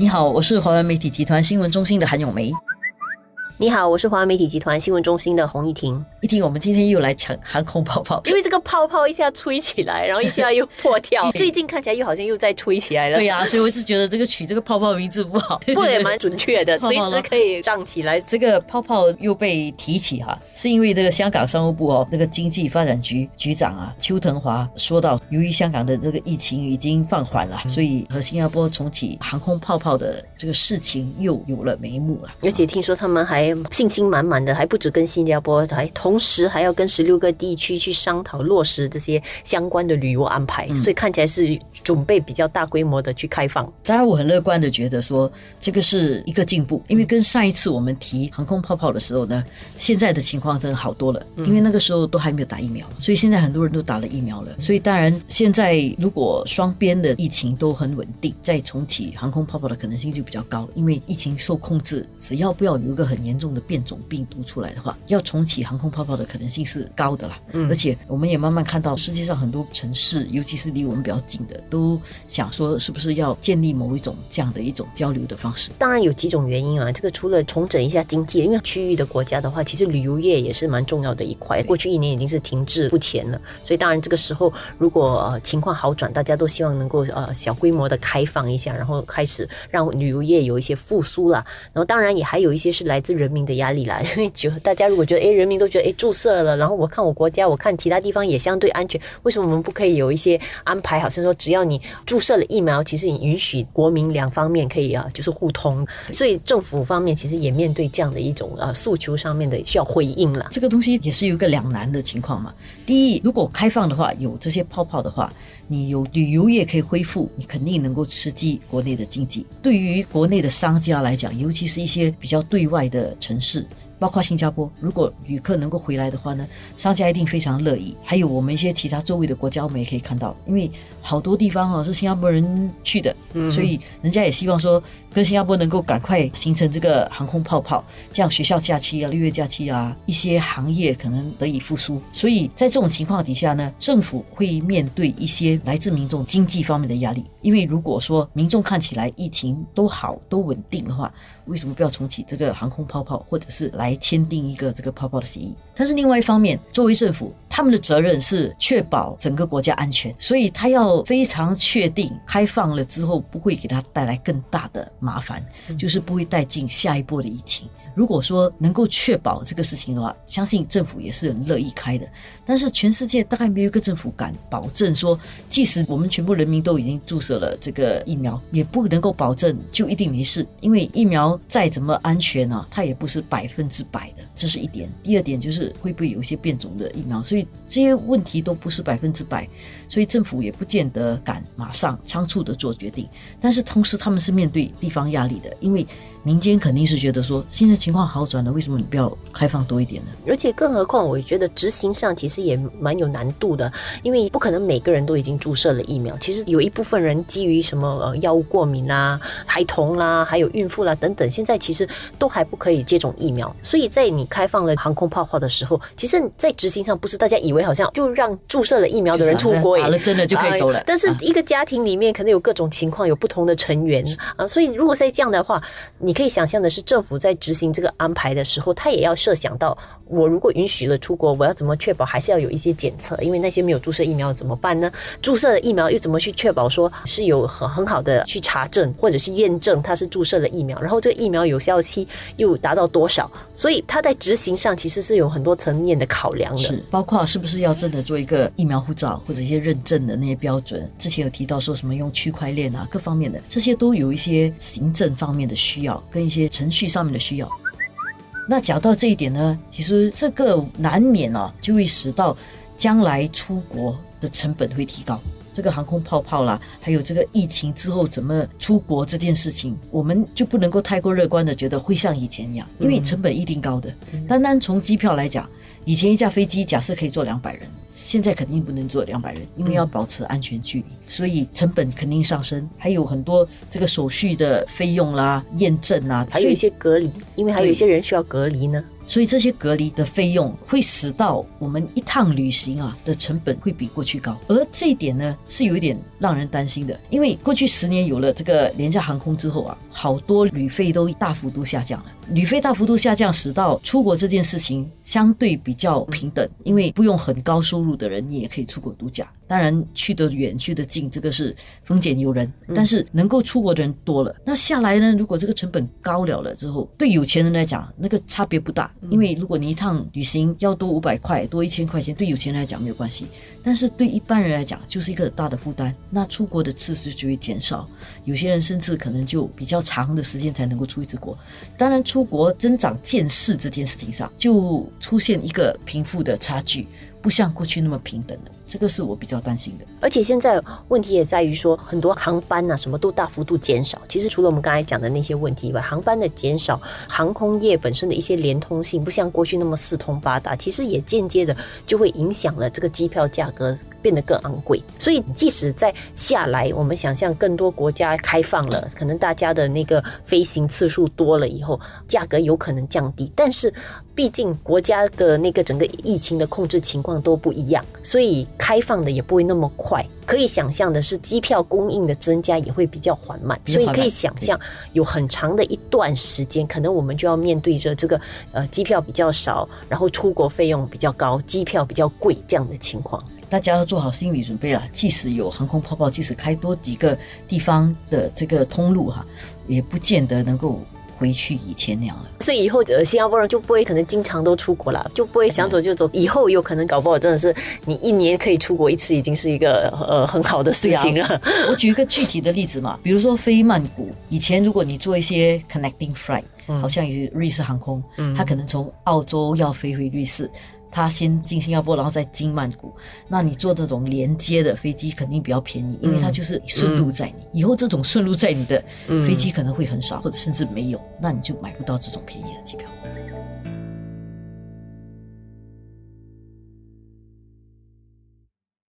你好，我是华为媒体集团新闻中心的韩咏梅。你好，我是华为媒体集团新闻中心的洪一婷。一听，我们今天又来抢航空泡泡，因为这个泡泡一下吹起来，然后一下又破掉，最近看起来又好像又在吹起来了。对呀，所以我一直觉得这个取这个泡泡名字不好，不也蛮准确的，随时可以涨起来。这个泡泡又被提起哈，是因为这个香港商务部哦，那个经济发展局局长啊邱腾华说到，由于香港的这个疫情已经放缓了，所以和新加坡重启航空泡泡的这个事情又有了眉目了。而且听说他们还信心满满的，还不止跟新加坡，还同时还要跟十六个地区去商讨落实这些相关的旅游安排，所以看起来是准备比较大规模的去开放。当然，我很乐观的觉得说这个是一个进步，因为跟上一次我们提航空泡泡的时候呢，现在的情况真的好多了，因为那个时候都还没有打疫苗，所以现在很多人都打了疫苗了。所以当然，现在如果双边的疫情都很稳定，再重启航空泡泡的可能性就比较高，因为疫情受控制，只要不要有一个很严重的变种病毒出来的话，要重启航空泡泡泡的可能性是高的啦。嗯，而且我们也慢慢看到世界上很多城市，尤其是离我们比较近的，都想说是不是要建立某一种这样的一种交流的方式。当然有几种原因啊，这个除了重整一下经济，因为区域的国家的话，其实旅游业也是蛮重要的一块。过去一年已经是停滞不前了，所以当然这个时候如果呃情况好转，大家都希望能够呃小规模的开放一下，然后开始让旅游业有一些复苏了。然后当然也还有一些是来自人民的压力啦，因为就大家如果觉得哎人民都觉得哎注射了，然后我看我国家，我看其他地方也相对安全，为什么我们不可以有一些安排？好像说只要你注射了疫苗，其实你允许国民两方面可以啊就是互通。所以政府方面其实也面对这样的一种呃诉求上面的需要回应了。这个东西也是有一个两难的情况嘛。第一，如果开放的话，有这些泡泡的话，你有旅游业可以恢复，你肯定能够刺激国内的经济。对于国内的商家来讲，尤其是一些比较对外的城市。包括新加坡，如果旅客能够回来的话呢，商家一定非常乐意。还有我们一些其他周围的国家，我们也可以看到，因为好多地方哦是新加坡人去的，所以人家也希望说跟新加坡能够赶快形成这个航空泡泡，这样学校假期啊、六月假期啊，一些行业可能得以复苏。所以在这种情况底下呢，政府会面对一些来自民众经济方面的压力，因为如果说民众看起来疫情都好、都稳定的话，为什么不要重启这个航空泡泡，或者是来？来签订一个这个泡泡的协议，但是另外一方面，作为政府，他们的责任是确保整个国家安全，所以他要非常确定开放了之后不会给他带来更大的麻烦，就是不会带进下一波的疫情。如果说能够确保这个事情的话，相信政府也是很乐意开的。但是全世界大概没有一个政府敢保证说，即使我们全部人民都已经注射了这个疫苗，也不能够保证就一定没事，因为疫苗再怎么安全呢，它也不是百分之百的，这是一点。第二点就是会不会有一些变种的疫苗，这些问题都不是百分之百，所以政府也不见得敢马上仓促的做决定。但是同时他们是面对地方压力的，因为。民间肯定是觉得说，现在情况好转了，为什么你不要开放多一点呢？而且更何况，我觉得执行上其实也蛮有难度的，因为不可能每个人都已经注射了疫苗。其实有一部分人基于什么呃药物过敏啦、孩童啦、还有孕妇啦等等，现在其实都还不可以接种疫苗。所以在你开放了航空泡泡的时候，其实，在执行上不是大家以为好像就让注射了疫苗的人出国，打了真的就可以走了。但是一个家庭里面可能有各种情况，有不同的成员啊，所以如果在这样的话，你。可以想象的是，政府在执行这个安排的时候，他也要设想到，我如果允许了出国，我要怎么确保还是要有一些检测？因为那些没有注射疫苗怎么办呢？注射的疫苗又怎么去确保说是有很很好的去查证或者是验证它是注射了疫苗？然后这个疫苗有效期又达到多少？所以它在执行上其实是有很多层面的考量的，是包括是不是要真的做一个疫苗护照或者一些认证的那些标准？之前有提到说什么用区块链啊，各方面的这些都有一些行政方面的需要。跟一些程序上面的需要，那讲到这一点呢，其实这个难免啊，就会使到将来出国的成本会提高。这个航空泡泡啦，还有这个疫情之后怎么出国这件事情，我们就不能够太过乐观的觉得会像以前一样，因为成本一定高的。单单从机票来讲，以前一架飞机假设可以坐两百人。现在肯定不能坐两百人，因为要保持安全距离，所以成本肯定上升，还有很多这个手续的费用啦、验证啊，还有一些隔离，因为还有一些人需要隔离呢。所以这些隔离的费用会使到我们一趟旅行啊的成本会比过去高，而这一点呢是有一点让人担心的，因为过去十年有了这个廉价航空之后啊，好多旅费都大幅度下降了。旅费大幅度下降，使到出国这件事情相对比较平等，因为不用很高收入的人，你也可以出国度假。当然，去得远，去得近，这个是风险由人。但是能够出国的人多了，那下来呢？如果这个成本高了了之后，对有钱人来讲，那个差别不大。因为如果你一趟旅行要多五百块，多一千块钱，对有钱人来讲没有关系。但是对一般人来讲，就是一个大的负担。那出国的次数就会减少，有些人甚至可能就比较长的时间才能够出一次国。当然，出国增长见识这件事情上，就出现一个贫富的差距。不像过去那么平等了，这个是我比较担心的。而且现在问题也在于说，很多航班呐，什么都大幅度减少。其实除了我们刚才讲的那些问题以外，航班的减少，航空业本身的一些连通性不像过去那么四通八达，其实也间接的就会影响了这个机票价格变得更昂贵。所以即使在下来，我们想象更多国家开放了，可能大家的那个飞行次数多了以后，价格有可能降低，但是。毕竟国家的那个整个疫情的控制情况都不一样，所以开放的也不会那么快。可以想象的是，机票供应的增加也会比较缓慢，所以可以想象有很长的一段时间，可能我们就要面对着这个呃机票比较少，然后出国费用比较高，机票比较贵这样的情况。大家要做好心理准备啊，即使有航空泡泡，即使开多几个地方的这个通路哈，也不见得能够。回去以前那样了，所以以后呃，新加坡人就不会可能经常都出国了，就不会想走就走。以后有可能搞不好真的是你一年可以出国一次，已经是一个呃很好的事情了。我举一个具体的例子嘛，比如说飞曼谷，以前如果你做一些 connecting flight，好像有瑞士航空，它可能从澳洲要飞回瑞士。他先进新加坡，然后再经曼谷。那你坐这种连接的飞机肯定比较便宜，因为它就是顺路载你。以后这种顺路载你的飞机可能会很少，或者甚至没有，那你就买不到这种便宜的机票。